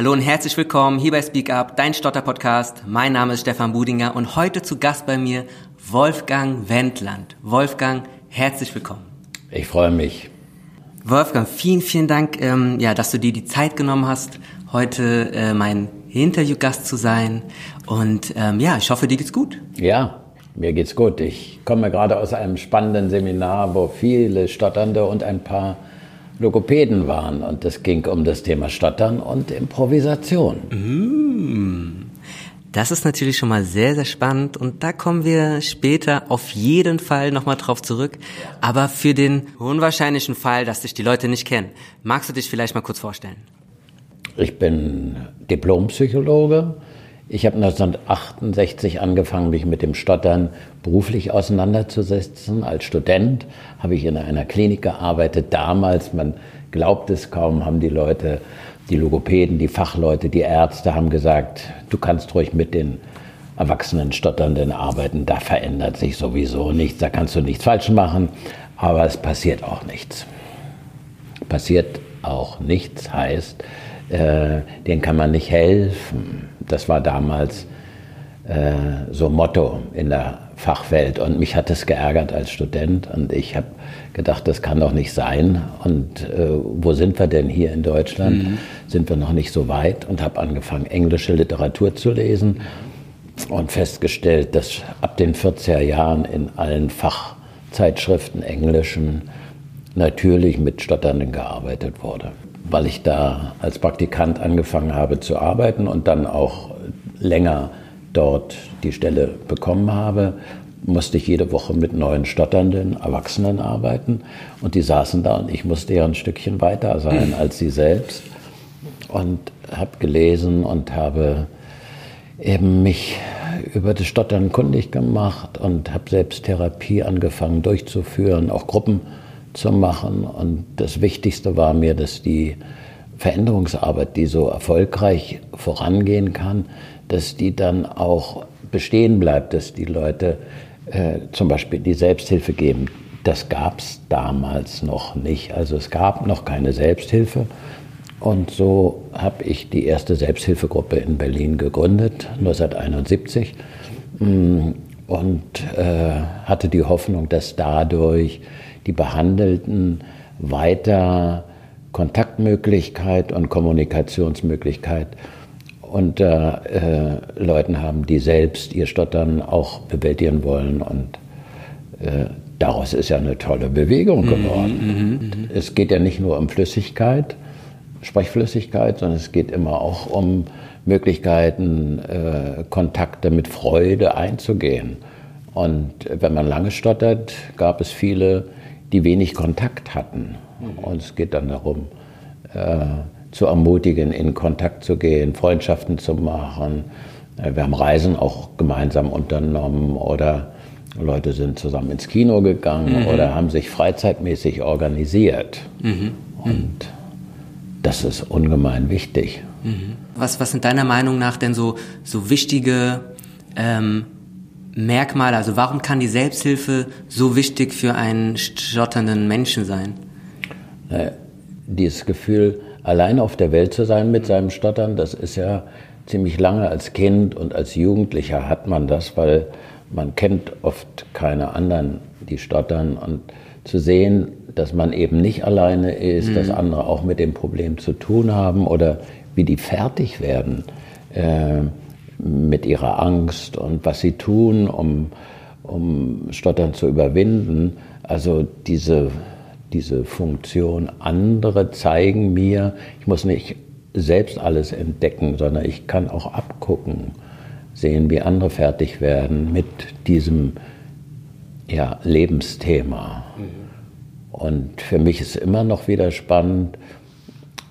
Hallo und herzlich willkommen hier bei Speak Up, dein Stotter-Podcast. Mein Name ist Stefan Budinger und heute zu Gast bei mir Wolfgang Wendland. Wolfgang, herzlich willkommen. Ich freue mich. Wolfgang, vielen, vielen Dank, ähm, ja, dass du dir die Zeit genommen hast, heute äh, mein Interviewgast zu sein. Und ähm, ja, ich hoffe, dir geht's gut. Ja, mir geht's gut. Ich komme gerade aus einem spannenden Seminar, wo viele Stotternde und ein paar Logopäden waren. Und es ging um das Thema Stottern und Improvisation. Mm. Das ist natürlich schon mal sehr, sehr spannend und da kommen wir später auf jeden Fall nochmal drauf zurück. Aber für den unwahrscheinlichen Fall, dass dich die Leute nicht kennen, magst du dich vielleicht mal kurz vorstellen? Ich bin Diplompsychologe. Ich habe 1968 angefangen, mich mit dem Stottern beruflich auseinanderzusetzen. Als Student habe ich in einer Klinik gearbeitet. Damals, man glaubt es kaum, haben die Leute die Logopäden, die Fachleute, die Ärzte haben gesagt, du kannst ruhig mit den erwachsenen Stotternden arbeiten, da verändert sich sowieso nichts, da kannst du nichts falsch machen, aber es passiert auch nichts. Passiert auch nichts heißt, äh, denen kann man nicht helfen. Das war damals äh, so Motto in der Fachwelt. Und mich hat es geärgert als Student. Und ich habe gedacht, das kann doch nicht sein. Und äh, wo sind wir denn hier in Deutschland? Mhm. Sind wir noch nicht so weit? Und habe angefangen, englische Literatur zu lesen und festgestellt, dass ab den 40er Jahren in allen Fachzeitschriften englischen natürlich mit Stotternden gearbeitet wurde. Weil ich da als Praktikant angefangen habe zu arbeiten und dann auch länger dort die Stelle bekommen habe, musste ich jede Woche mit neuen stotternden Erwachsenen arbeiten. Und die saßen da und ich musste ja ein Stückchen weiter sein als sie selbst. Und habe gelesen und habe eben mich über das Stottern kundig gemacht und habe selbst Therapie angefangen durchzuführen, auch Gruppen zu machen. Und das Wichtigste war mir, dass die Veränderungsarbeit, die so erfolgreich vorangehen kann, dass die dann auch bestehen bleibt, dass die Leute äh, zum Beispiel die Selbsthilfe geben. Das gab es damals noch nicht. Also es gab noch keine Selbsthilfe. Und so habe ich die erste Selbsthilfegruppe in Berlin gegründet, 1971. Mm, und äh, hatte die Hoffnung, dass dadurch die Behandelten weiter Kontaktmöglichkeit und Kommunikationsmöglichkeit unter äh, Leuten haben, die selbst ihr Stottern auch bewältigen wollen. Und äh, daraus ist ja eine tolle Bewegung mhm, geworden. Mhm, mh, es geht ja nicht nur um Flüssigkeit, Sprechflüssigkeit, sondern es geht immer auch um Möglichkeiten, äh, Kontakte mit Freude einzugehen. Und wenn man lange stottert, gab es viele, die wenig Kontakt hatten. Mhm. Und es geht dann darum, äh, zu ermutigen, in Kontakt zu gehen, Freundschaften zu machen. Äh, wir haben Reisen auch gemeinsam unternommen oder Leute sind zusammen ins Kino gegangen mhm. oder haben sich freizeitmäßig organisiert. Mhm. Und das ist ungemein wichtig. Mhm. Was, was sind deiner Meinung nach denn so, so wichtige ähm, Merkmale? Also warum kann die Selbsthilfe so wichtig für einen stotternden Menschen sein? Äh, dieses Gefühl, allein auf der Welt zu sein mit seinem Stottern, das ist ja ziemlich lange als Kind und als Jugendlicher hat man das, weil man kennt oft keine anderen, die stottern und zu sehen, dass man eben nicht alleine ist, mhm. dass andere auch mit dem Problem zu tun haben oder wie die fertig werden äh, mit ihrer Angst und was sie tun, um, um Stottern zu überwinden. Also diese diese Funktion. Andere zeigen mir, ich muss nicht selbst alles entdecken, sondern ich kann auch abgucken, sehen, wie andere fertig werden mit diesem ja, Lebensthema. Mhm. Und für mich ist immer noch wieder spannend,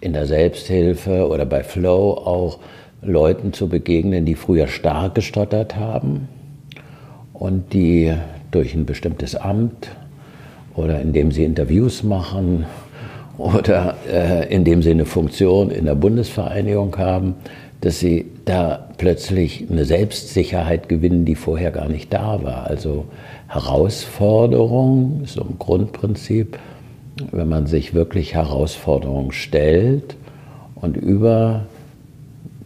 in der Selbsthilfe oder bei Flow auch Leuten zu begegnen, die früher stark gestottert haben und die durch ein bestimmtes Amt oder indem sie Interviews machen oder äh, indem sie eine Funktion in der Bundesvereinigung haben, dass sie da plötzlich eine Selbstsicherheit gewinnen, die vorher gar nicht da war. Also Herausforderung so ein Grundprinzip, wenn man sich wirklich Herausforderungen stellt und über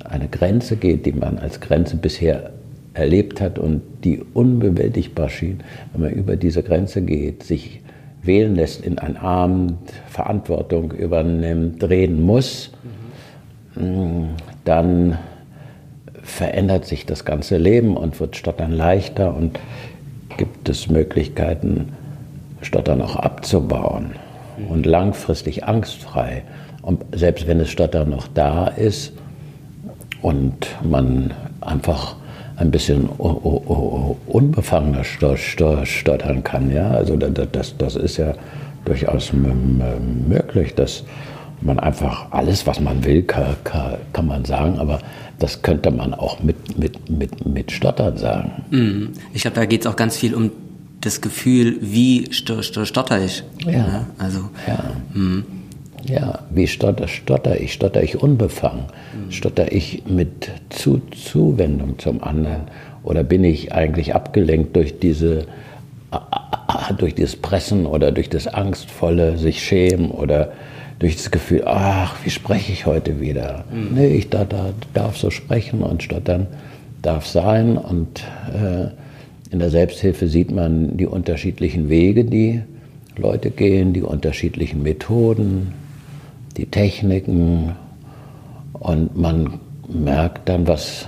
eine Grenze geht, die man als Grenze bisher erlebt hat und die unbewältigbar schien, wenn man über diese Grenze geht, sich wählen lässt in ein Abend, Verantwortung übernimmt, reden muss, mhm. dann verändert sich das ganze Leben und wird Stottern leichter und gibt es Möglichkeiten, Stottern auch abzubauen. Und langfristig angstfrei. Und selbst wenn das Stottern noch da ist und man einfach ein bisschen unbefangener stottern kann. Ja? Also das, das ist ja durchaus möglich, dass man einfach alles, was man will, kann, kann, man sagen, aber das könnte man auch mit, mit, mit, mit Stottern sagen. Mhm. Ich glaube, da geht es auch ganz viel um das Gefühl, wie stotter ich. Ja. ja? Also, ja. Mhm. Ja, wie stotter, stotter ich? Stotter ich unbefangen? Mhm. Stotter ich mit zu, Zuwendung zum anderen? Oder bin ich eigentlich abgelenkt durch diese durch dieses Pressen oder durch das Angstvolle, sich schämen oder durch das Gefühl, ach, wie spreche ich heute wieder? Mhm. Nee, ich da, da, darf so sprechen und stottern darf sein. Und äh, in der Selbsthilfe sieht man die unterschiedlichen Wege, die Leute gehen, die unterschiedlichen Methoden, die Techniken und man merkt dann, was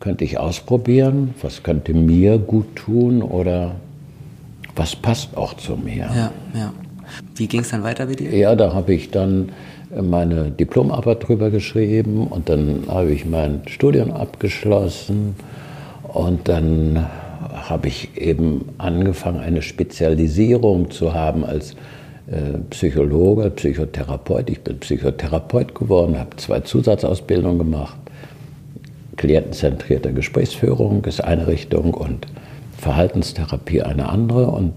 könnte ich ausprobieren, was könnte mir gut tun oder was passt auch zu mir. Ja, ja. Wie ging es dann weiter mit dir? Ja, da habe ich dann meine Diplomarbeit drüber geschrieben und dann habe ich mein Studium abgeschlossen und dann habe ich eben angefangen, eine Spezialisierung zu haben als äh, Psychologe, Psychotherapeut. Ich bin Psychotherapeut geworden, habe zwei Zusatzausbildungen gemacht. Klientenzentrierte Gesprächsführung ist eine Richtung und Verhaltenstherapie eine andere und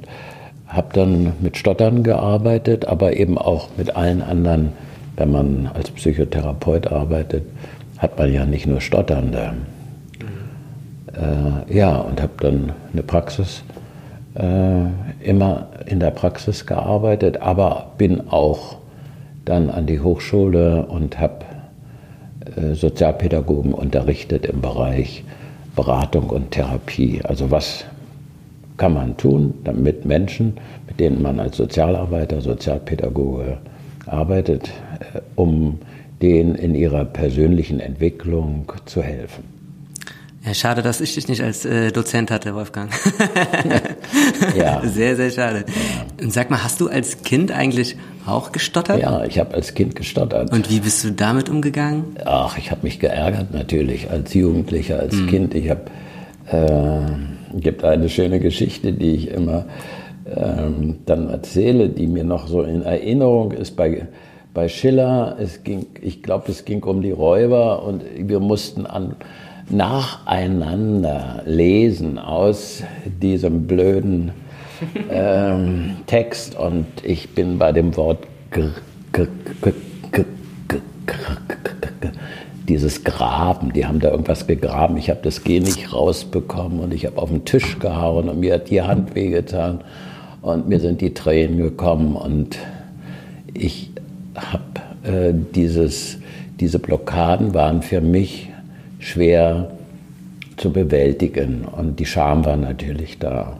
habe dann mit Stottern gearbeitet, aber eben auch mit allen anderen. Wenn man als Psychotherapeut arbeitet, hat man ja nicht nur Stotternde. Äh, ja, und habe dann eine Praxis äh, immer in der Praxis gearbeitet, aber bin auch dann an die Hochschule und habe äh, Sozialpädagogen unterrichtet im Bereich Beratung und Therapie. Also was kann man tun, damit Menschen, mit denen man als Sozialarbeiter, Sozialpädagoge arbeitet, äh, um denen in ihrer persönlichen Entwicklung zu helfen. Ja, schade, dass ich dich nicht als äh, Dozent hatte, Wolfgang. ja. Sehr, sehr schade. Ja. Und sag mal, hast du als Kind eigentlich auch gestottert? Ja, ich habe als Kind gestottert. Und wie bist du damit umgegangen? Ach, ich habe mich geärgert natürlich als Jugendlicher, als mhm. Kind. Ich habe äh, gibt eine schöne Geschichte, die ich immer ähm, dann erzähle, die mir noch so in Erinnerung ist bei bei Schiller. Es ging, ich glaube, es ging um die Räuber und wir mussten an nacheinander lesen aus diesem blöden ähm, Text. Und ich bin bei dem Wort dieses Graben, die haben da irgendwas gegraben, ich habe das G nicht rausbekommen und ich habe auf den Tisch gehauen und mir hat die Hand wehgetan und mir sind die Tränen gekommen. Und ich habe äh, dieses, diese Blockaden waren für mich schwer zu bewältigen. Und die Scham war natürlich da.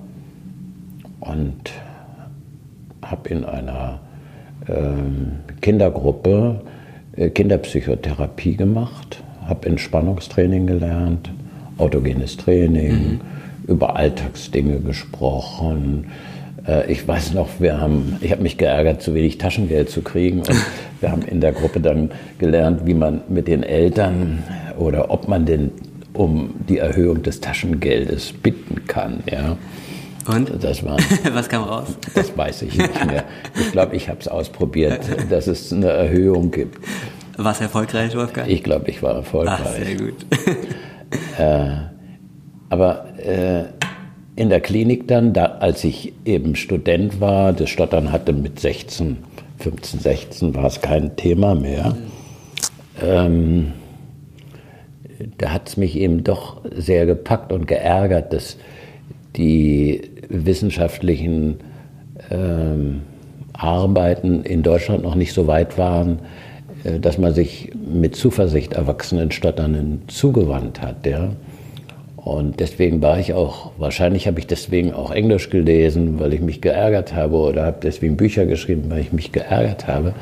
Und habe in einer äh, Kindergruppe äh, Kinderpsychotherapie gemacht, habe Entspannungstraining gelernt, autogenes Training, mhm. über Alltagsdinge gesprochen. Äh, ich weiß noch, wir haben, ich habe mich geärgert, zu wenig Taschengeld zu kriegen. Und wir haben in der Gruppe dann gelernt, wie man mit den Eltern oder ob man denn um die Erhöhung des Taschengeldes bitten kann. Ja. Und? Das war, Was kam raus? Das weiß ich nicht mehr. Ich glaube, ich habe es ausprobiert, dass es eine Erhöhung gibt. War es erfolgreich, Wolfgang? Ich glaube, ich war erfolgreich. Ach, sehr gut. Äh, aber äh, in der Klinik dann, da, als ich eben Student war, das Stottern hatte mit 16, 15, 16 war es kein Thema mehr. Mhm. Ähm, da hat es mich eben doch sehr gepackt und geärgert, dass die wissenschaftlichen ähm, Arbeiten in Deutschland noch nicht so weit waren, äh, dass man sich mit Zuversicht erwachsenen Stotternden zugewandt hat. Ja. Und deswegen war ich auch, wahrscheinlich habe ich deswegen auch Englisch gelesen, weil ich mich geärgert habe oder habe deswegen Bücher geschrieben, weil ich mich geärgert habe.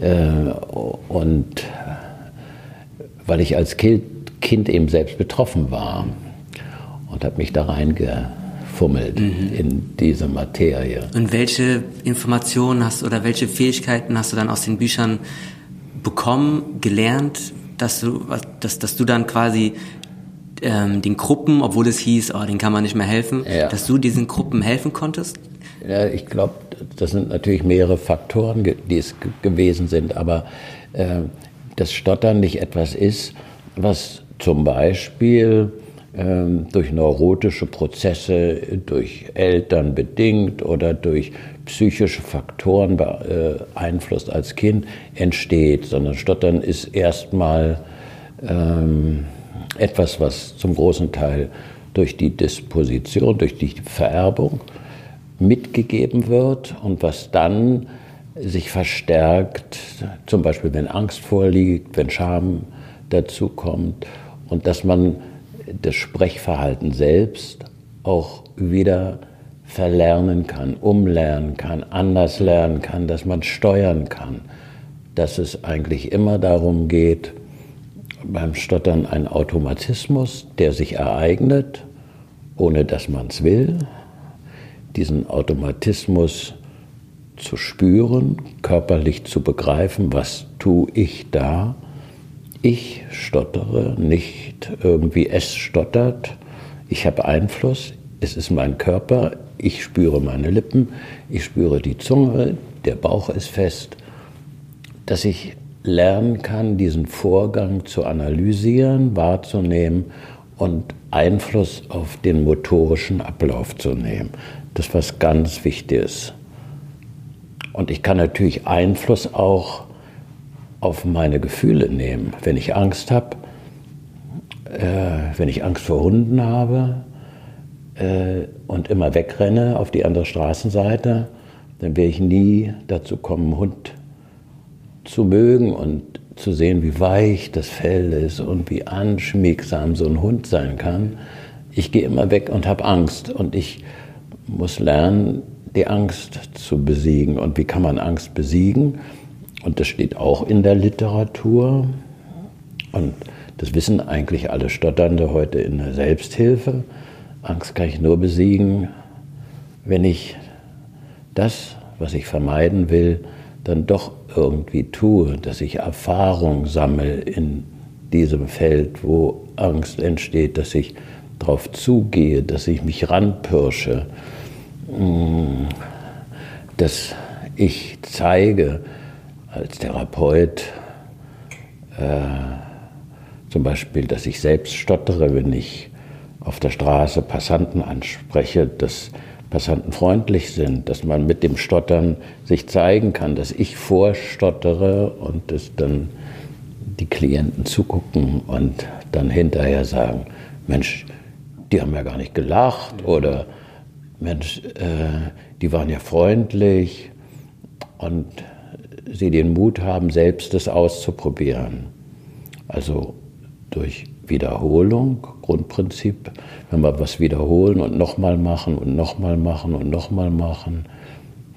Äh, und weil ich als Kind, eben selbst betroffen war und habe mich da reingefummelt mhm. in diese Materie. Und welche Informationen hast oder welche Fähigkeiten hast du dann aus den Büchern bekommen, gelernt, dass du, dass, dass du dann quasi ähm, den Gruppen, obwohl es hieß, oh, den kann man nicht mehr helfen, ja. dass du diesen Gruppen helfen konntest? Ja, ich glaube, das sind natürlich mehrere Faktoren, die es gewesen sind, aber äh, das Stottern nicht etwas ist, was zum Beispiel äh, durch neurotische Prozesse, durch Eltern bedingt oder durch psychische Faktoren beeinflusst äh, als Kind entsteht, sondern Stottern ist erstmal ähm, etwas, was zum großen Teil durch die Disposition, durch die Vererbung mitgegeben wird und was dann sich verstärkt, zum Beispiel wenn Angst vorliegt, wenn Scham dazu kommt und dass man das Sprechverhalten selbst auch wieder verlernen kann, umlernen kann, anders lernen kann, dass man steuern kann, dass es eigentlich immer darum geht, beim Stottern ein Automatismus, der sich ereignet, ohne dass man es will, diesen Automatismus zu spüren, körperlich zu begreifen, was tue ich da. Ich stottere, nicht irgendwie es stottert. Ich habe Einfluss, es ist mein Körper, ich spüre meine Lippen, ich spüre die Zunge, der Bauch ist fest. Dass ich lernen kann, diesen Vorgang zu analysieren, wahrzunehmen und Einfluss auf den motorischen Ablauf zu nehmen. Das ist was ganz Wichtiges. Und ich kann natürlich Einfluss auch auf meine Gefühle nehmen. Wenn ich Angst habe, äh, wenn ich Angst vor Hunden habe äh, und immer wegrenne auf die andere Straßenseite, dann werde ich nie dazu kommen, Hund zu mögen und zu sehen, wie weich das Fell ist und wie anschmiegsam so ein Hund sein kann. Ich gehe immer weg und habe Angst und ich muss lernen, die Angst zu besiegen. Und wie kann man Angst besiegen? Und das steht auch in der Literatur. Und das wissen eigentlich alle Stotternde heute in der Selbsthilfe. Angst kann ich nur besiegen, wenn ich das, was ich vermeiden will, dann doch irgendwie tue, dass ich Erfahrung sammle in diesem Feld, wo Angst entsteht, dass ich darauf zugehe, dass ich mich ranpirsche, mm, dass ich zeige als Therapeut äh, zum Beispiel, dass ich selbst stottere, wenn ich auf der Straße Passanten anspreche, dass Passanten freundlich sind, dass man mit dem Stottern sich zeigen kann, dass ich vorstottere und dass dann die Klienten zugucken und dann hinterher sagen, Mensch, die haben ja gar nicht gelacht oder Mensch, äh, die waren ja freundlich und sie den Mut haben, selbst das auszuprobieren. Also durch Wiederholung, Grundprinzip. Wenn wir was wiederholen und nochmal machen und nochmal machen und nochmal machen,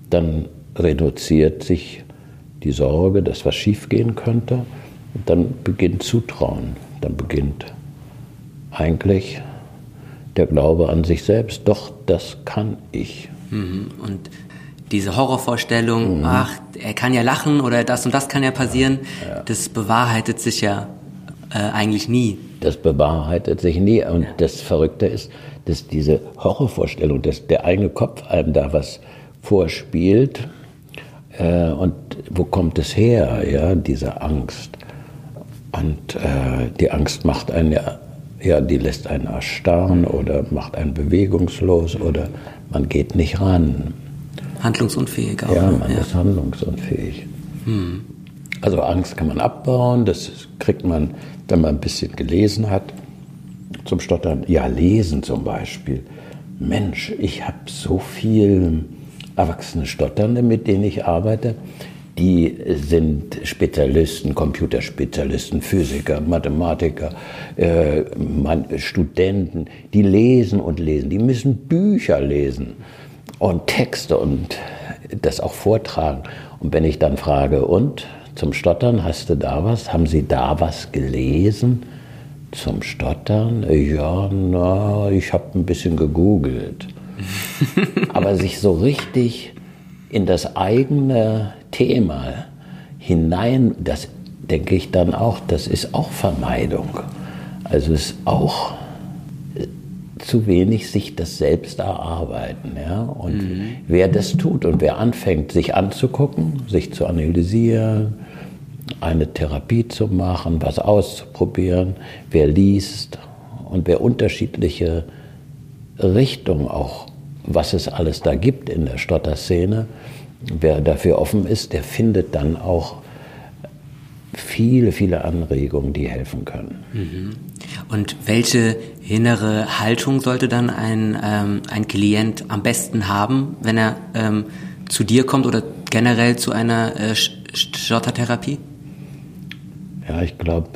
dann reduziert sich die Sorge, dass was schiefgehen könnte. Und dann beginnt Zutrauen. Dann beginnt eigentlich der Glaube an sich selbst. Doch, das kann ich. Mhm. Und diese Horrorvorstellung, mhm. ach, er kann ja lachen oder das und das kann ja passieren, ja. das bewahrheitet sich ja äh, eigentlich nie. Das bewahrheitet sich nie. Und ja. das Verrückte ist, dass diese Horrorvorstellung, dass der eigene Kopf einem da was vorspielt. Äh, und wo kommt es her, ja, diese Angst? Und äh, die Angst macht einen ja, ja, die lässt einen erstarren oder macht einen bewegungslos oder man geht nicht ran. Handlungsunfähig auch. Ja, man ja. ist handlungsunfähig. Hm. Also Angst kann man abbauen, das kriegt man, wenn man ein bisschen gelesen hat. Zum Stottern, ja, lesen zum Beispiel. Mensch, ich habe so viel erwachsene Stotternde, mit denen ich arbeite, die sind Spezialisten, Computerspezialisten, Physiker, Mathematiker, äh, Studenten, die lesen und lesen, die müssen Bücher lesen und Texte und das auch vortragen. Und wenn ich dann frage, und zum Stottern, hast du da was? Haben Sie da was gelesen? Zum Stottern? Ja, na, ich habe ein bisschen gegoogelt. Aber sich so richtig in das eigene Thema hinein, das denke ich dann auch, das ist auch Vermeidung. Also es ist auch zu wenig sich das selbst erarbeiten. Ja? Und mhm. wer das tut und wer anfängt, sich anzugucken, sich zu analysieren, eine Therapie zu machen, was auszuprobieren, wer liest und wer unterschiedliche Richtungen auch, was es alles da gibt in der Stotterszene, wer dafür offen ist, der findet dann auch viele, viele Anregungen, die helfen können. Mhm. Und welche innere Haltung sollte dann ein, ähm, ein Klient am besten haben, wenn er ähm, zu dir kommt oder generell zu einer äh, Stottertherapie? Ja, ich glaube,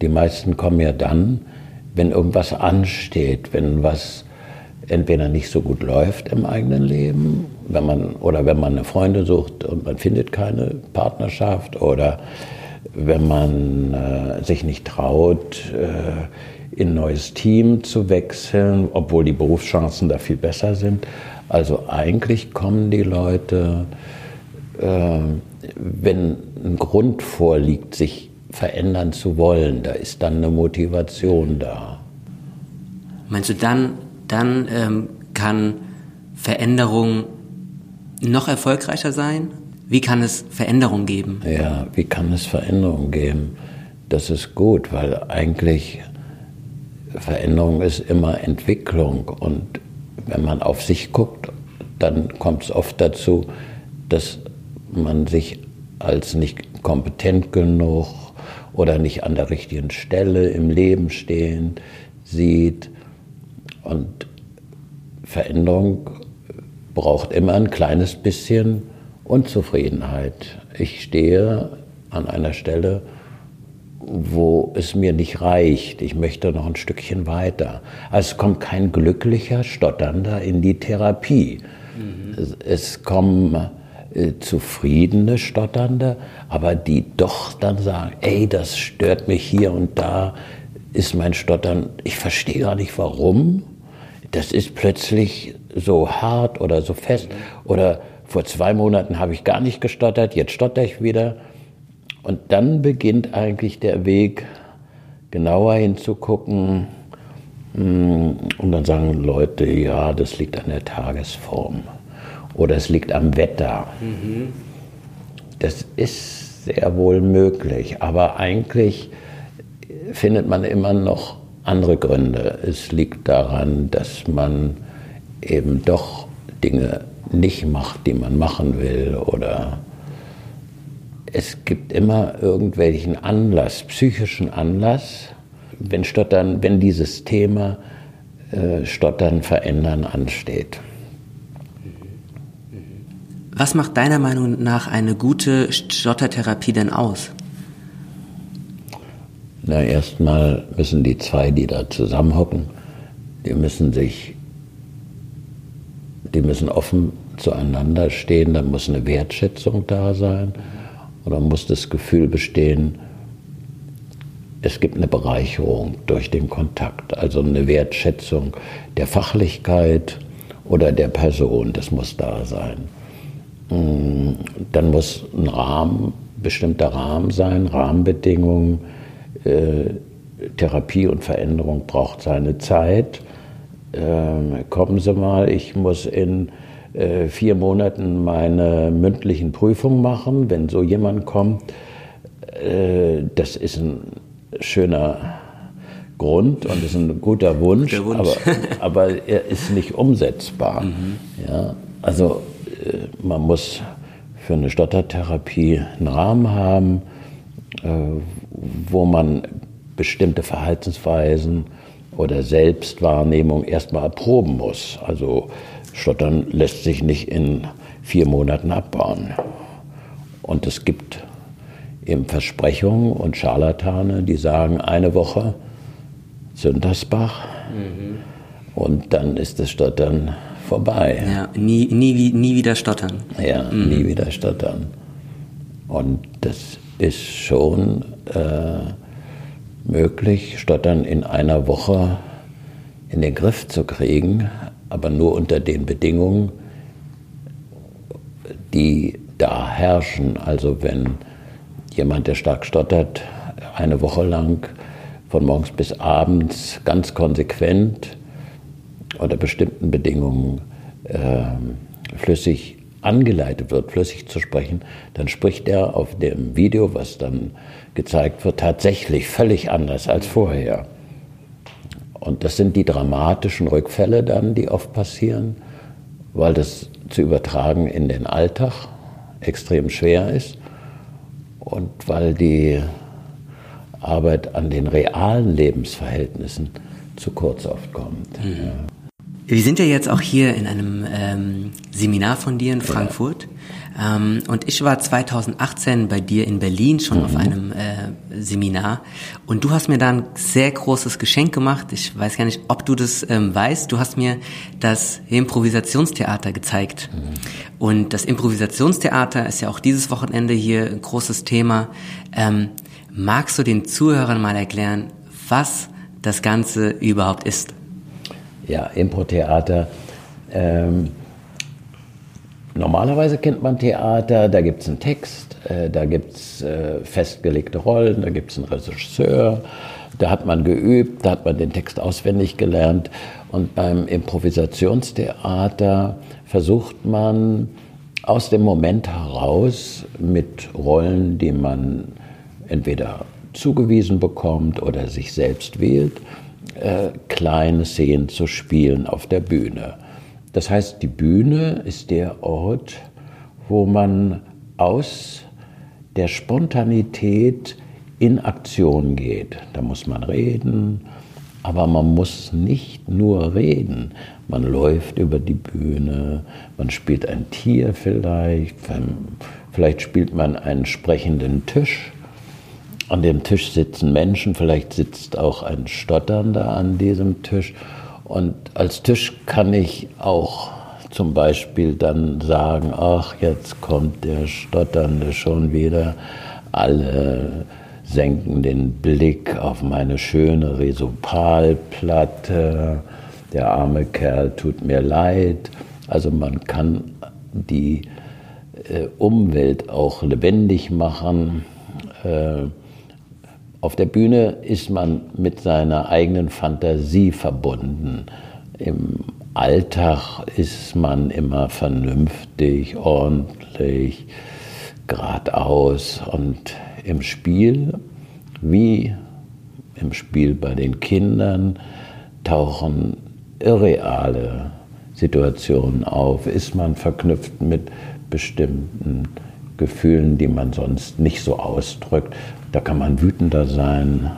die meisten kommen ja dann, wenn irgendwas ansteht, wenn was entweder nicht so gut läuft im eigenen Leben, wenn man, oder wenn man eine Freundin sucht und man findet keine Partnerschaft oder wenn man äh, sich nicht traut, äh, in ein neues Team zu wechseln, obwohl die Berufschancen da viel besser sind. Also eigentlich kommen die Leute, äh, wenn ein Grund vorliegt, sich verändern zu wollen, da ist dann eine Motivation da. Meinst du, dann, dann ähm, kann Veränderung noch erfolgreicher sein? Wie kann es Veränderung geben? Ja, wie kann es Veränderung geben? Das ist gut, weil eigentlich Veränderung ist immer Entwicklung. Und wenn man auf sich guckt, dann kommt es oft dazu, dass man sich als nicht kompetent genug oder nicht an der richtigen Stelle im Leben stehen sieht. Und Veränderung braucht immer ein kleines bisschen Unzufriedenheit. Ich stehe an einer Stelle, wo es mir nicht reicht. Ich möchte noch ein Stückchen weiter. Also es kommt kein glücklicher Stotternder in die Therapie. Mhm. Es, kommen äh, zufriedene Stotternde, aber die doch dann sagen, ey, das stört mich hier und da, ist mein Stottern, ich verstehe gar nicht warum. Das ist plötzlich so hart oder so fest oder vor zwei Monaten habe ich gar nicht gestottert, jetzt stotter ich wieder. Und dann beginnt eigentlich der Weg, genauer hinzugucken. Hm, und dann sagen Leute, ja, das liegt an der Tagesform oder es liegt am Wetter. Mhm. Das ist sehr wohl möglich, aber eigentlich findet man immer noch andere Gründe. Es liegt daran, dass man eben doch Dinge nicht macht, die man machen will oder es gibt immer irgendwelchen Anlass, psychischen Anlass, wenn Stottern, wenn dieses Thema äh, Stottern verändern ansteht. Was macht deiner Meinung nach eine gute Stottertherapie denn aus? Na, erstmal müssen die zwei, die da zusammenhocken, die müssen sich, die müssen offen zueinander stehen, da muss eine Wertschätzung da sein oder muss das Gefühl bestehen, es gibt eine Bereicherung durch den Kontakt, also eine Wertschätzung der Fachlichkeit oder der Person, das muss da sein. Mm, dann muss ein Rahmen, bestimmter Rahmen sein, Rahmenbedingungen. Äh, Therapie und Veränderung braucht seine Zeit. Äh, kommen Sie mal, ich muss in äh, vier Monaten meine mündlichen Prüfungen machen. Wenn so jemand kommt, äh, das ist ein schöner Grund und ist ein guter Wunsch, Wunsch. Aber, aber, er ist nicht umsetzbar. Mhm. Ja, also äh, man muss für eine Stottertherapie einen Rahmen haben, äh, wo man bestimmte Verhaltensweisen oder Selbstwahrnehmung erstmal erproben muss. Also Stottern lässt sich nicht in vier Monaten abbauen. Und es gibt eben Versprechungen und Scharlatane, die sagen, eine Woche Sündersbach mhm. und dann ist das Stottern vorbei. Ja, nie, nie, nie wieder stottern. Ja, mhm. nie wieder stottern. Und das ist schon äh, möglich, Stottern in einer Woche in den Griff zu kriegen, aber nur unter den Bedingungen, die da herrschen. Also wenn jemand, der stark stottert, eine Woche lang von morgens bis abends ganz konsequent unter bestimmten Bedingungen äh, flüssig angeleitet wird, flüssig zu sprechen, dann spricht er auf dem Video, was dann gezeigt wird, tatsächlich völlig anders als vorher. Und das sind die dramatischen Rückfälle dann, die oft passieren, weil das zu übertragen in den Alltag extrem schwer ist und weil die Arbeit an den realen Lebensverhältnissen zu kurz oft kommt. Mhm. Ja. Wir sind ja jetzt auch hier in einem ähm, Seminar von dir in Frankfurt. Ja. Ähm, und ich war 2018 bei dir in Berlin schon mhm. auf einem äh, Seminar. Und du hast mir da ein sehr großes Geschenk gemacht. Ich weiß gar nicht, ob du das ähm, weißt. Du hast mir das Improvisationstheater gezeigt. Mhm. Und das Improvisationstheater ist ja auch dieses Wochenende hier ein großes Thema. Ähm, magst du den Zuhörern mal erklären, was das Ganze überhaupt ist? ja, Impro-Theater. Ähm, normalerweise kennt man Theater, da gibt es einen Text, äh, da gibt es äh, festgelegte Rollen, da gibt es einen Regisseur, da hat man geübt, da hat man den Text auswendig gelernt. Und beim Improvisationstheater versucht man aus dem Moment heraus mit Rollen, die man entweder zugewiesen bekommt oder sich selbst wählt, äh, kleine Szenen zu spielen auf der Bühne. Das heißt, die Bühne ist der Ort, wo man aus der Spontanität in Aktion geht. Da muss man reden, aber man muss nicht nur reden. Man läuft über die Bühne, man spielt ein Tier vielleicht, vielleicht spielt man einen sprechenden Tisch an dem Tisch sitzen Menschen, vielleicht sitzt auch ein Stotternder an diesem Tisch. Und als Tisch kann ich auch zum Beispiel dann sagen, ach, jetzt kommt der Stotternde schon wieder. Alle senken den Blick auf meine schöne Resopalplatte. Der arme Kerl tut mir leid. Also man kann die äh, Umwelt auch lebendig machen. Auf der Bühne ist man mit seiner eigenen Fantasie verbunden. Im Alltag ist man immer vernünftig, ordentlich, geradeaus. Und im Spiel, wie im Spiel bei den Kindern, tauchen irreale Situationen auf. Ist man verknüpft mit bestimmten Gefühlen, die man sonst nicht so ausdrückt. Da kann man wütender sein,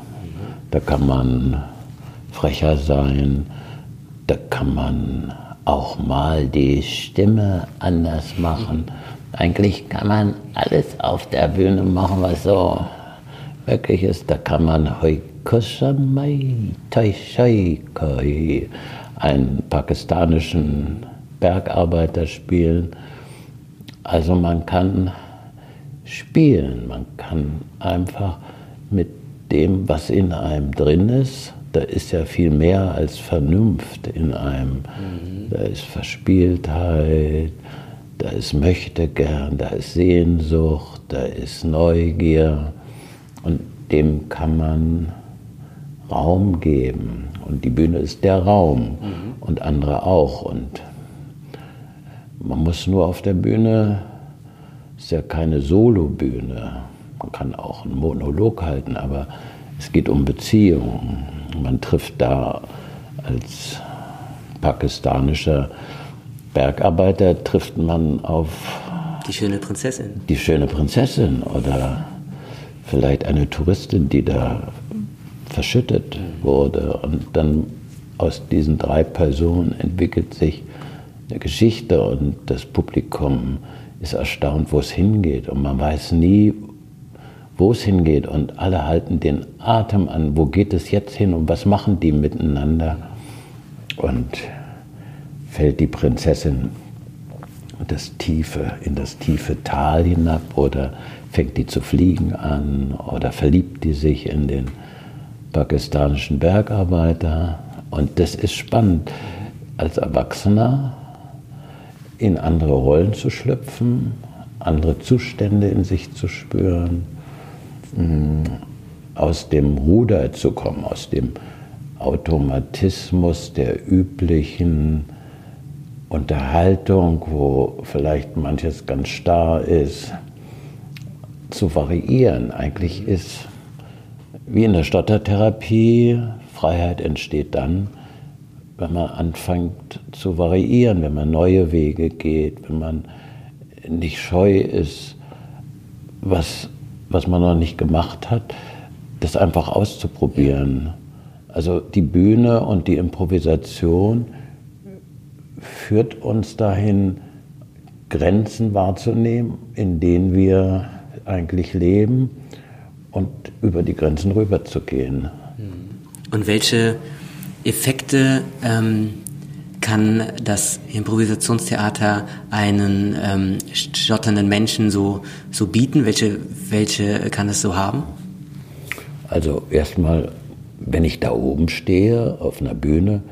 da kann man frecher sein, da kann man auch mal die Stimme anders machen. Eigentlich kann man alles auf der Bühne machen, was so wirklich ist. Da kann man einen pakistanischen Bergarbeiter spielen. Also man kann spielen. Man kann einfach mit dem, was in einem drin ist, da ist ja viel mehr als Vernunft in einem. Mhm. Da ist Verspieltheit, da ist Möchtegern, da ist Sehnsucht, da ist Neugier. Und dem kann man Raum geben. Und die Bühne ist der Raum mhm. und andere auch. Und man muss nur auf der Bühne ist ja keine Solobühne. Man kann auch einen Monolog halten, aber es geht um Beziehungen. Man trifft da als pakistanischer Bergarbeiter trifft man auf die schöne Prinzessin. Die schöne Prinzessin oder vielleicht eine Touristin, die da verschüttet wurde. Und dann aus diesen drei Personen entwickelt sich eine Geschichte und das Publikum ist erstaunt, wo es hingeht. Und man weiß nie, wo es hingeht. Und alle halten den Atem an. Wo geht es jetzt hin und was machen die miteinander? Und fällt die Prinzessin das tiefe, in das tiefe Tal hinab oder fängt die zu fliegen an oder verliebt die sich in den pakistanischen Bergarbeiter. Und das ist spannend, als Erwachsener in andere Rollen zu schlüpfen, andere Zustände in sich zu spüren, mm, aus dem Ruder zu kommen, aus dem Automatismus der üblichen Unterhaltung, wo vielleicht manches ganz starr ist, zu variieren. Eigentlich ist, wie in der Stottertherapie, Freiheit entsteht dann, wenn man anfängt zu variieren, wenn man neue Wege geht, wenn man nicht scheu ist, was, was man noch nicht gemacht hat, das einfach auszuprobieren. Also die Bühne und die Improvisation führt uns dahin, Grenzen wahrzunehmen, in denen wir eigentlich leben und über die Grenzen rüberzugehen. Und welche Effekte ähm, kann das Improvisationstheater einen ähm, stotternden Menschen so, so bieten? Welche, welche kann es so haben? Also erstmal, wenn ich da oben stehe auf einer Bühne,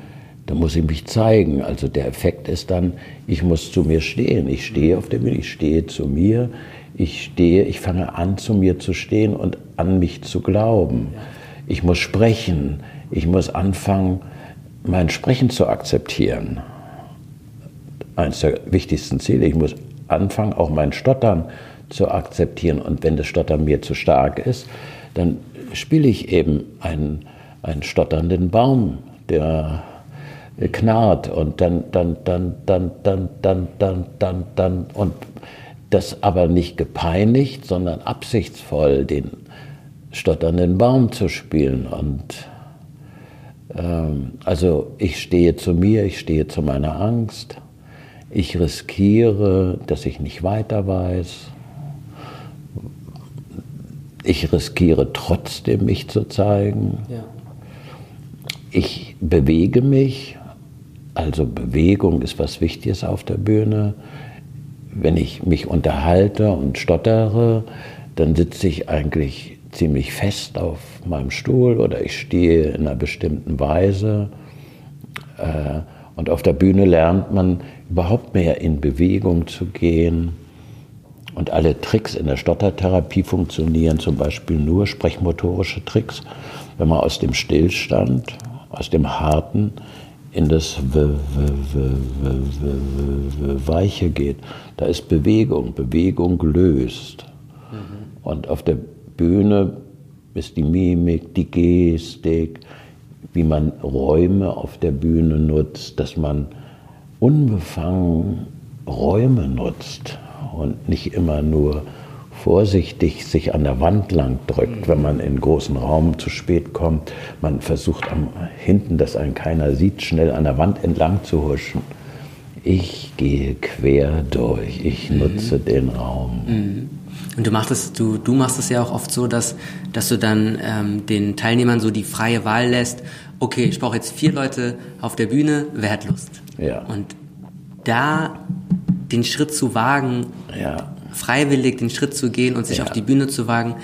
dann muss ich mich zeigen. Also der Effekt ist dann, ich muss zu mir stehen. Ich stehe auf der Bühne, ich stehe zu mir, ich stehe, ich fange an zu mir zu stehen und an mich zu glauben. Ich muss sprechen, ich muss anfangen, mein Sprechen zu akzeptieren. Eines der wichtigsten Ziele. Ich muss anfangen, auch mein Stottern zu akzeptieren. Und wenn das Stottern mir zu stark ist, dann spiele ich eben einen, einen stotternden Baum, der knarrt und dann, dann, dann, dann, dann, dann, dann, dann, dann und das aber nicht gepeinigt, sondern absichtsvoll den stotternden Baum zu spielen und also ich stehe zu mir, ich stehe zu meiner Angst. Ich riskiere, dass ich nicht weiter weiß. Ich riskiere trotzdem, mich zu zeigen. Ja. Ich bewege mich. Also Bewegung ist was Wichtiges auf der Bühne. Wenn ich mich unterhalte und stottere, dann sitze ich eigentlich ziemlich fest auf meinem Stuhl oder ich stehe in einer bestimmten Weise. Äh, und auf der Bühne lernt man überhaupt mehr in Bewegung zu gehen. Und alle Tricks in der Stottertherapie funktionieren zum Beispiel nur sprechmotorische Tricks, wenn man aus dem Stillstand, aus dem Harten in das w, w, w, Weiche geht. Da ist Bewegung, Bewegung löst. Mhm. Und auf der Bühne ist die Mimik, die Gestik, wie man Räume auf der Bühne nutzt, dass man unbefangen Räume nutzt und nicht immer nur vorsichtig sich an der Wand lang drückt, wenn man in großen Raum zu spät kommt. Man versucht am hinten, dass einen keiner sieht, schnell an der Wand entlang zu huschen. Ich gehe quer durch, ich mhm. nutze den Raum. Mhm. Und du machst es, du, du machst es ja auch oft so, dass, dass du dann ähm, den Teilnehmern so die freie Wahl lässt, okay, ich brauche jetzt vier Leute auf der Bühne, wer hat Lust? Ja. Und da den Schritt zu wagen, ja. freiwillig den Schritt zu gehen und sich ja. auf die Bühne zu wagen,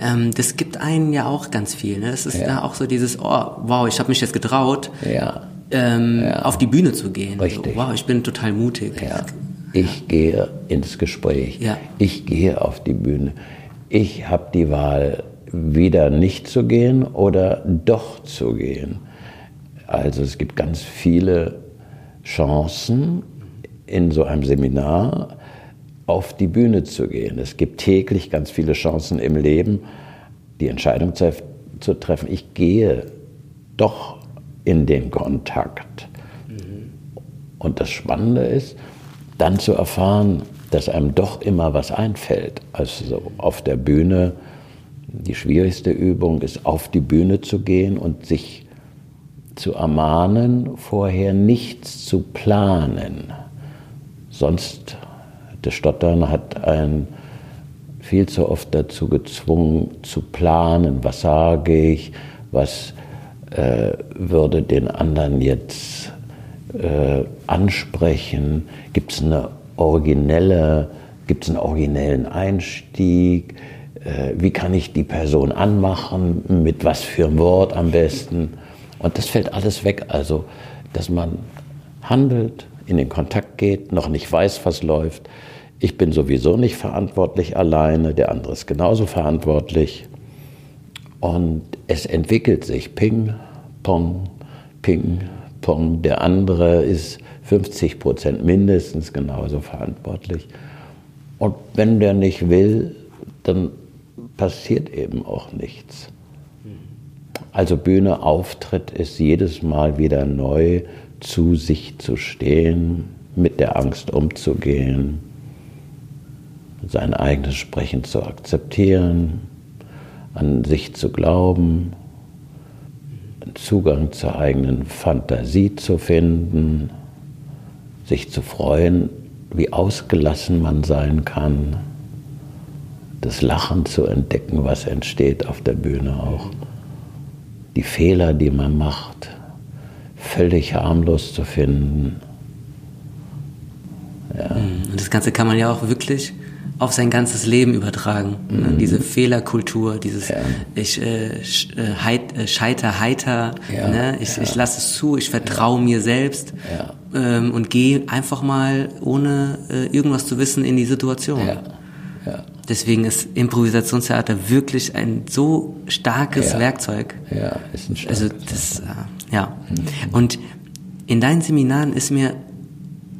ähm, das gibt einen ja auch ganz viel. Ne? Das ist ja. da auch so dieses, oh, wow, ich habe mich jetzt getraut, ja. Ähm, ja. auf die Bühne zu gehen. Richtig. So, wow, ich bin total mutig. Ja. Ich gehe ins Gespräch. Ja. Ich gehe auf die Bühne. Ich habe die Wahl, wieder nicht zu gehen oder doch zu gehen. Also es gibt ganz viele Chancen in so einem Seminar auf die Bühne zu gehen. Es gibt täglich ganz viele Chancen im Leben, die Entscheidung zu, zu treffen. Ich gehe doch in den Kontakt. Mhm. Und das Spannende ist, dann zu erfahren, dass einem doch immer was einfällt. Also auf der Bühne, die schwierigste Übung ist, auf die Bühne zu gehen und sich zu ermahnen, vorher nichts zu planen. Sonst das Stottern hat einen viel zu oft dazu gezwungen zu planen, was sage ich, was äh, würde den anderen jetzt äh, ansprechen, gibt es eine originelle, gibt es einen originellen Einstieg, äh, wie kann ich die Person anmachen, mit was für einem Wort am besten. Und das fällt alles weg. Also, dass man handelt, in den Kontakt geht, noch nicht weiß, was läuft. Ich bin sowieso nicht verantwortlich alleine, der andere ist genauso verantwortlich. Und es entwickelt sich Ping, Pong, Ping, Pong. Der andere ist 50 Prozent mindestens genauso verantwortlich. Und wenn der nicht will, dann passiert eben auch nichts. Also Bühne, Auftritt ist jedes Mal wieder neu, zu sich zu stehen, mit der Angst umzugehen, sein eigenes Sprechen zu akzeptieren, an sich zu glauben, Zugang zur eigenen Fantasie zu finden, sich zu freuen, wie ausgelassen man sein kann, das Lachen zu entdecken, was entsteht auf der Bühne auch, die Fehler, die man macht, völlig harmlos zu finden. Ja. Und das Ganze kann man ja auch wirklich auf sein ganzes Leben übertragen. Ne? Mhm. Diese Fehlerkultur, dieses ja. ich äh, äh, heit, äh, scheiter heiter, ja. ne? ich, ja. ich lasse es zu, ich vertraue mir selbst ähm, und gehe einfach mal ohne äh, irgendwas zu wissen in die Situation. Deswegen ist Improvisationstheater wirklich ein so starkes Werkzeug. Ja, ist ein starkes Also das, äh, ja. Mhm. Und in deinen Seminaren ist mir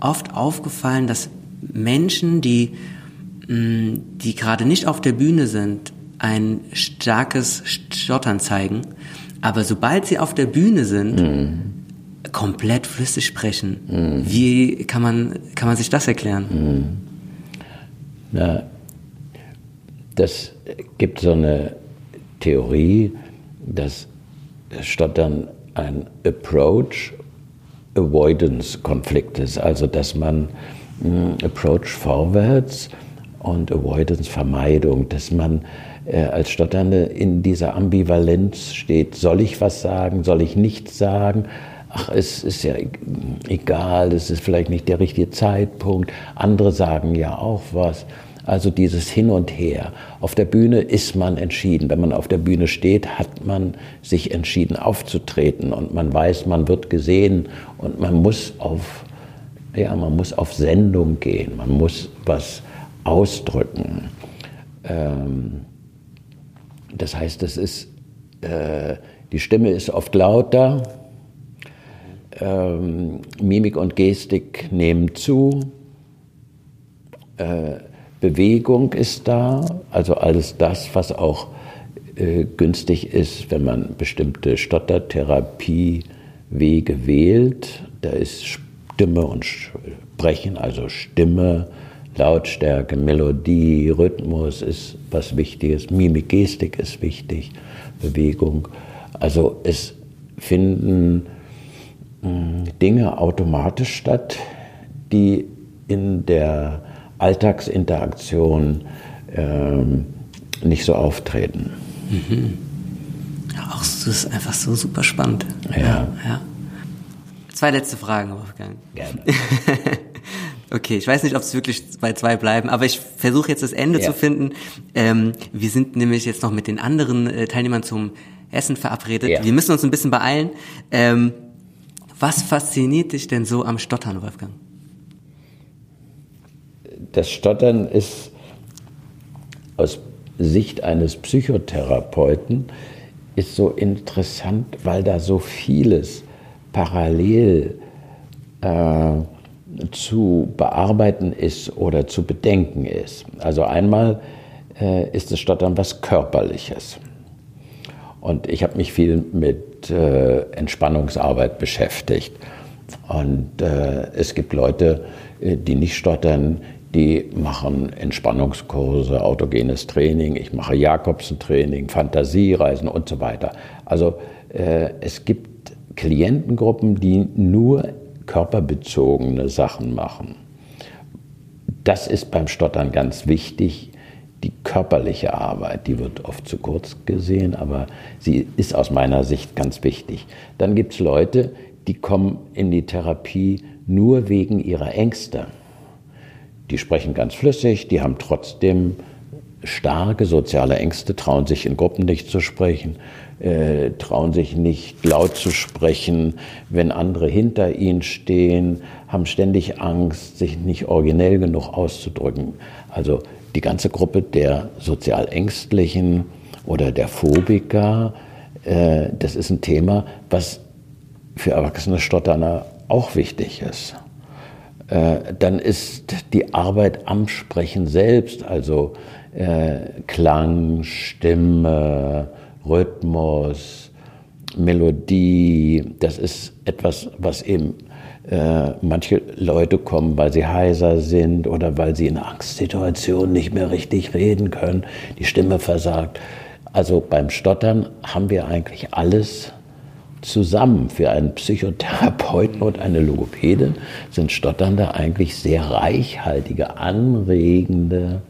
oft aufgefallen, dass Menschen, die die gerade nicht auf der Bühne sind, ein starkes Stottern zeigen, aber sobald sie auf der Bühne sind, mhm. komplett flüssig sprechen. Mhm. Wie kann man, kann man sich das erklären? Mhm. Na, das gibt so eine Theorie, dass Stottern ein Approach Avoidance Konflikt ist, also dass man Approach vorwärts und Avoidance, Vermeidung, dass man äh, als Stotternde in dieser Ambivalenz steht. Soll ich was sagen? Soll ich nichts sagen? Ach, es ist ja egal, es ist vielleicht nicht der richtige Zeitpunkt. Andere sagen ja auch was. Also dieses Hin und Her. Auf der Bühne ist man entschieden. Wenn man auf der Bühne steht, hat man sich entschieden aufzutreten und man weiß, man wird gesehen und man muss auf, ja, man muss auf Sendung gehen. Man muss was ausdrücken. Ähm, das heißt, es ist, äh, die Stimme ist oft lauter, ähm, Mimik und Gestik nehmen zu, äh, Bewegung ist da, also alles das, was auch äh, günstig ist, wenn man bestimmte Stottertherapiewege wählt. Da ist Stimme und Sprechen, also Stimme, Lautstärke, Melodie, Rhythmus ist was Wichtiges, Mimik, Gestik ist wichtig, Bewegung. Also es finden hm, Dinge automatisch statt, die in der Alltagsinteraktion ähm, nicht so auftreten. Mhm. Ja, auch das ist einfach so super spannend. Ja. ja. Zwei letzte Fragen, Wolfgang. Gerne. Okay, ich weiß nicht, ob es wirklich bei zwei bleiben, aber ich versuche jetzt das Ende ja. zu finden. Ähm, wir sind nämlich jetzt noch mit den anderen äh, Teilnehmern zum Essen verabredet. Ja. Wir müssen uns ein bisschen beeilen. Ähm, was fasziniert dich denn so am Stottern, Wolfgang? Das Stottern ist aus Sicht eines Psychotherapeuten ist so interessant, weil da so vieles parallel äh, zu bearbeiten ist oder zu bedenken ist. Also einmal äh, ist das Stottern was Körperliches. Und ich habe mich viel mit äh, Entspannungsarbeit beschäftigt. Und äh, es gibt Leute, äh, die nicht stottern, die machen Entspannungskurse, autogenes Training, ich mache Jakobsen-Training, Fantasiereisen und so weiter. Also äh, es gibt Klientengruppen, die nur körperbezogene Sachen machen. das ist beim Stottern ganz wichtig. Die körperliche Arbeit, die wird oft zu kurz gesehen, aber sie ist aus meiner Sicht ganz wichtig. Dann gibt es Leute, die kommen in die Therapie nur wegen ihrer Ängste. Die sprechen ganz flüssig, die haben trotzdem starke soziale Ängste, trauen sich in Gruppen nicht zu sprechen, äh, trauen sich nicht laut zu sprechen, wenn andere hinter ihnen stehen, haben ständig Angst, sich nicht originell genug auszudrücken. Also die ganze Gruppe der sozial Ängstlichen oder der Phobiker, äh, das ist ein Thema, was für erwachsene Stotterner auch wichtig ist. Äh, dann ist die Arbeit am Sprechen selbst, also äh, Klang, Stimme, Rhythmus, Melodie, das ist etwas, was eben äh, manche Leute kommen, weil sie heiser sind oder weil sie in Angstsituationen nicht mehr richtig reden können, die Stimme versagt. Also beim Stottern haben wir eigentlich alles zusammen. Für einen Psychotherapeuten und eine Logopädin sind Stotternde eigentlich sehr reichhaltige, anregende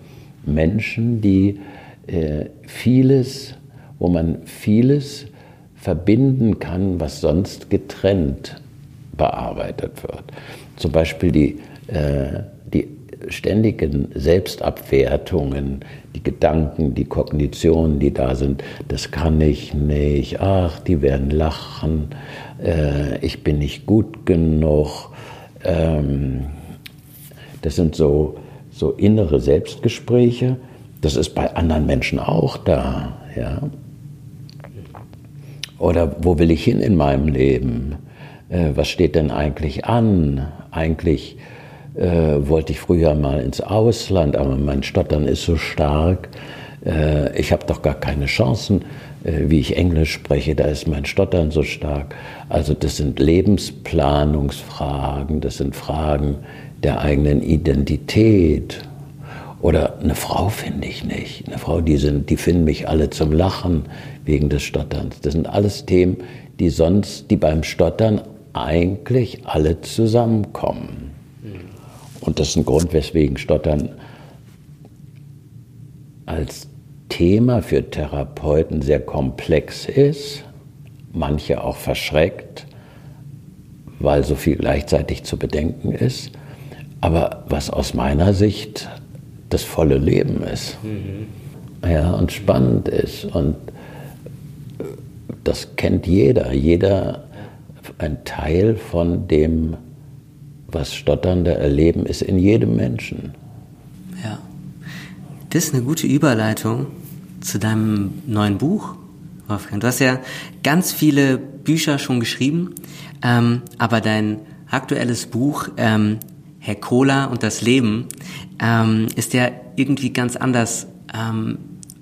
Menschen, die äh, vieles, wo man vieles verbinden kann, was sonst getrennt bearbeitet wird. Zum Beispiel die, äh, die ständigen Selbstabwertungen, die Gedanken, die Kognitionen, die da sind, das kann ich nicht, ach, die werden lachen, äh, ich bin nicht gut genug. Ähm, das sind so so innere Selbstgespräche. Das ist bei anderen Menschen auch da. Ja? Oder wo will ich hin in meinem Leben? Äh, was steht denn eigentlich an? Eigentlich äh, wollte ich früher mal ins Ausland, aber mein Stottern ist so stark. Äh, ich habe doch gar keine Chancen, äh, wie ich Englisch spreche, da ist mein Stottern so stark. Also das sind Lebensplanungsfragen, das sind Fragen, der eigenen Identität. Oder eine Frau finde ich nicht. Eine Frau, die, sind, die finden mich alle zum Lachen wegen des Stotterns. Das sind alles Themen, die sonst, die beim Stottern eigentlich alle zusammenkommen. Und das ist ein Grund, weswegen Stottern als Thema für Therapeuten sehr komplex ist, manche auch verschreckt, weil so viel gleichzeitig zu bedenken ist aber was aus meiner Sicht das volle Leben ist. Mhm. Ja, und spannend ist. Und das kennt jeder. Jeder, ein Teil von dem, was Stotternde erleben, ist in jedem Menschen. Ja. Das ist eine gute Überleitung zu deinem neuen Buch, Wolfgang. Du hast ja ganz viele Bücher schon geschrieben, ähm, aber dein aktuelles Buch ähm, Herr Cola und das Leben, ähm, ist ja irgendwie ganz anders. Ähm,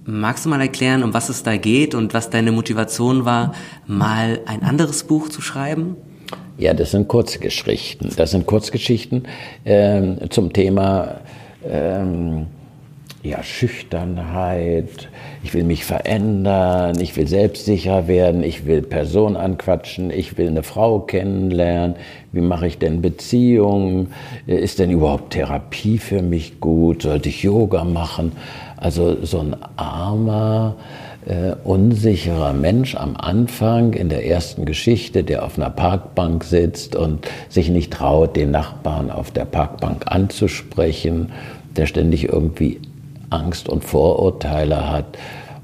magst du mal erklären, um was es da geht und was deine Motivation war, mal ein anderes Buch zu schreiben? Ja, das sind Kurzgeschichten. Das sind Kurzgeschichten ähm, zum Thema ähm, ja, Schüchternheit, ich will mich verändern, ich will selbstsicher werden, ich will Personen anquatschen, ich will eine Frau kennenlernen, wie mache ich denn Beziehungen, ist denn überhaupt Therapie für mich gut, sollte ich Yoga machen? Also so ein armer, äh, unsicherer Mensch am Anfang in der ersten Geschichte, der auf einer Parkbank sitzt und sich nicht traut, den Nachbarn auf der Parkbank anzusprechen, der ständig irgendwie Angst und Vorurteile hat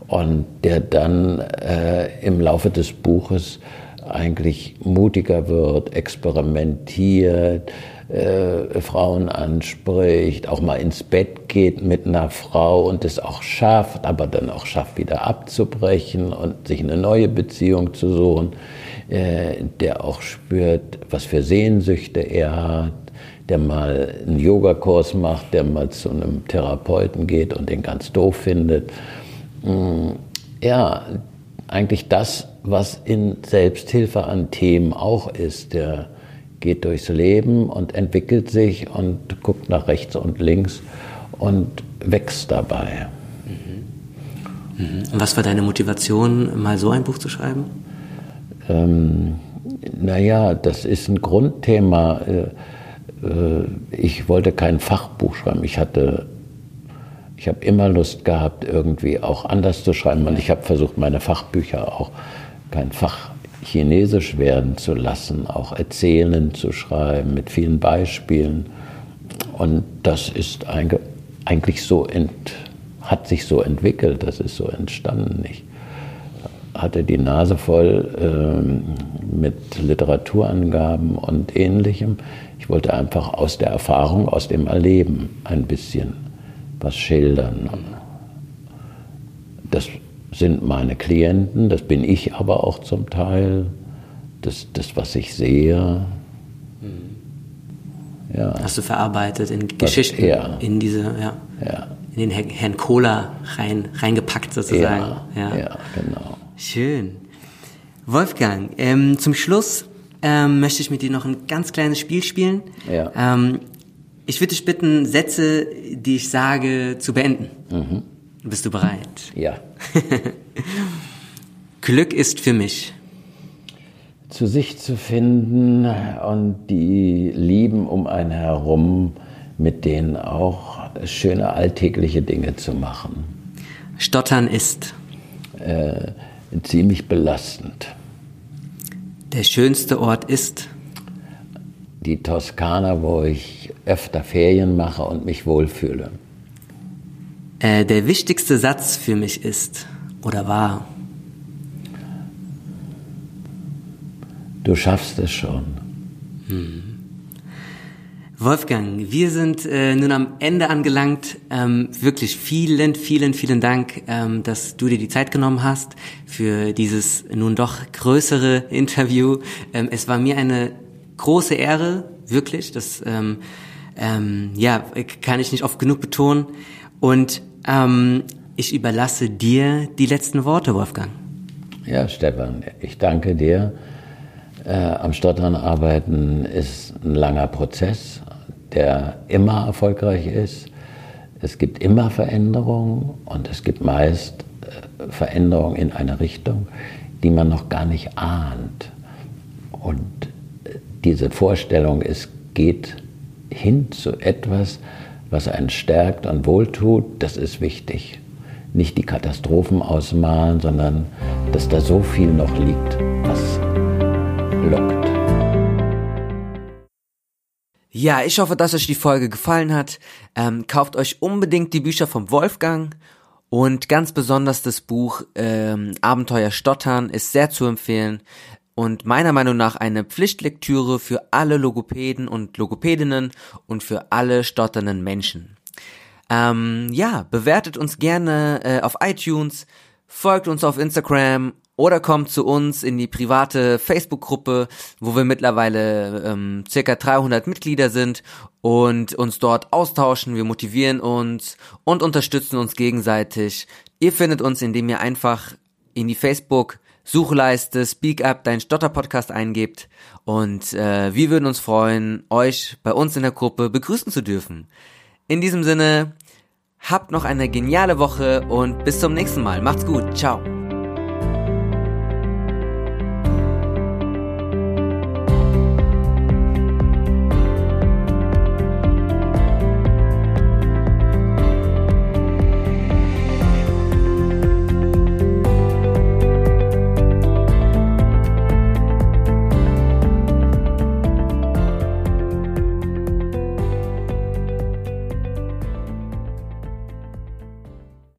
und der dann äh, im Laufe des Buches eigentlich mutiger wird, experimentiert, äh, Frauen anspricht, auch mal ins Bett geht mit einer Frau und es auch schafft, aber dann auch schafft, wieder abzubrechen und sich eine neue Beziehung zu suchen, äh, der auch spürt, was für Sehnsüchte er hat, der mal einen Yogakurs macht, der mal zu einem Therapeuten geht und den ganz doof findet. Mm, ja, eigentlich das, was in Selbsthilfe an Themen auch ist. Der geht durchs Leben und entwickelt sich und guckt nach rechts und links und wächst dabei. Mhm. Mhm. Und was war deine Motivation, mal so ein Buch zu schreiben? Ähm, naja, das ist ein Grundthema. Äh, ich wollte kein Fachbuch schreiben. Ich hatte, ich habe immer Lust gehabt, irgendwie auch anders zu schreiben. Und ich habe versucht, meine Fachbücher auch kein Fach Chinesisch werden zu lassen, auch erzählend zu schreiben mit vielen Beispielen. Und das ist eigentlich so ent, hat sich so entwickelt, das ist so entstanden. Ich hatte die Nase voll äh, mit Literaturangaben und ähnlichem. Ich wollte einfach aus der Erfahrung, aus dem Erleben ein bisschen was schildern. Das sind meine Klienten, das bin ich aber auch zum Teil, das, das was ich sehe. Ja. Hast du verarbeitet in Geschichten, ja. in diese, ja, ja. in den Herrn Kohler rein, reingepackt sozusagen. Ja, ja. genau. Schön. Wolfgang, ähm, zum Schluss ähm, möchte ich mit dir noch ein ganz kleines Spiel spielen. Ja. Ähm, ich würde dich bitten, Sätze, die ich sage, zu beenden. Mhm. Bist du bereit? Ja. Glück ist für mich. Zu sich zu finden und die Lieben um einen herum, mit denen auch schöne alltägliche Dinge zu machen. Stottern ist. Äh, ziemlich belastend. Der schönste Ort ist? Die Toskana, wo ich öfter Ferien mache und mich wohlfühle. Äh, der wichtigste Satz für mich ist oder war? Du schaffst es schon. Hm. Wolfgang, wir sind äh, nun am Ende angelangt. Ähm, wirklich vielen, vielen, vielen Dank, ähm, dass du dir die Zeit genommen hast für dieses nun doch größere Interview. Ähm, es war mir eine große Ehre, wirklich. Das ähm, ähm, ja kann ich nicht oft genug betonen. Und ähm, ich überlasse dir die letzten Worte, Wolfgang. Ja, Stefan, ich danke dir. Äh, am Stottern arbeiten ist ein langer Prozess der immer erfolgreich ist. Es gibt immer Veränderungen und es gibt meist äh, Veränderungen in eine Richtung, die man noch gar nicht ahnt. Und äh, diese Vorstellung, es geht hin zu etwas, was einen stärkt und wohltut, das ist wichtig. Nicht die Katastrophen ausmalen, sondern dass da so viel noch liegt, was Ja, ich hoffe, dass euch die Folge gefallen hat. Ähm, kauft euch unbedingt die Bücher vom Wolfgang und ganz besonders das Buch ähm, Abenteuer Stottern ist sehr zu empfehlen und meiner Meinung nach eine Pflichtlektüre für alle Logopäden und Logopädinnen und für alle stotternden Menschen. Ähm, ja, bewertet uns gerne äh, auf iTunes, folgt uns auf Instagram oder kommt zu uns in die private Facebook-Gruppe, wo wir mittlerweile ähm, circa 300 Mitglieder sind und uns dort austauschen. Wir motivieren uns und unterstützen uns gegenseitig. Ihr findet uns, indem ihr einfach in die Facebook Suchleiste Speak Up dein Stotter Podcast eingebt und äh, wir würden uns freuen, euch bei uns in der Gruppe begrüßen zu dürfen. In diesem Sinne, habt noch eine geniale Woche und bis zum nächsten Mal. Macht's gut. Ciao.